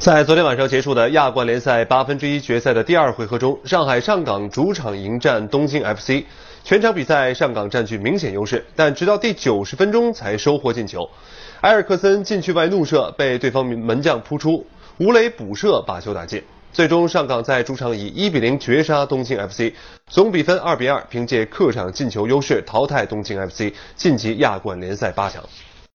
在昨天晚上结束的亚冠联赛八分之一决赛的第二回合中上海上港主场迎战东京 fc 全场比赛上港占据明显优势但直到第九十分钟才收获进球。埃尔克森禁区外怒射被对方门将扑出吴磊补射把球打进最终上港在主场以一比零绝杀东京 fc 总比分二比二凭借客场进球优势淘汰东京 fc 晋级亚冠联赛八强。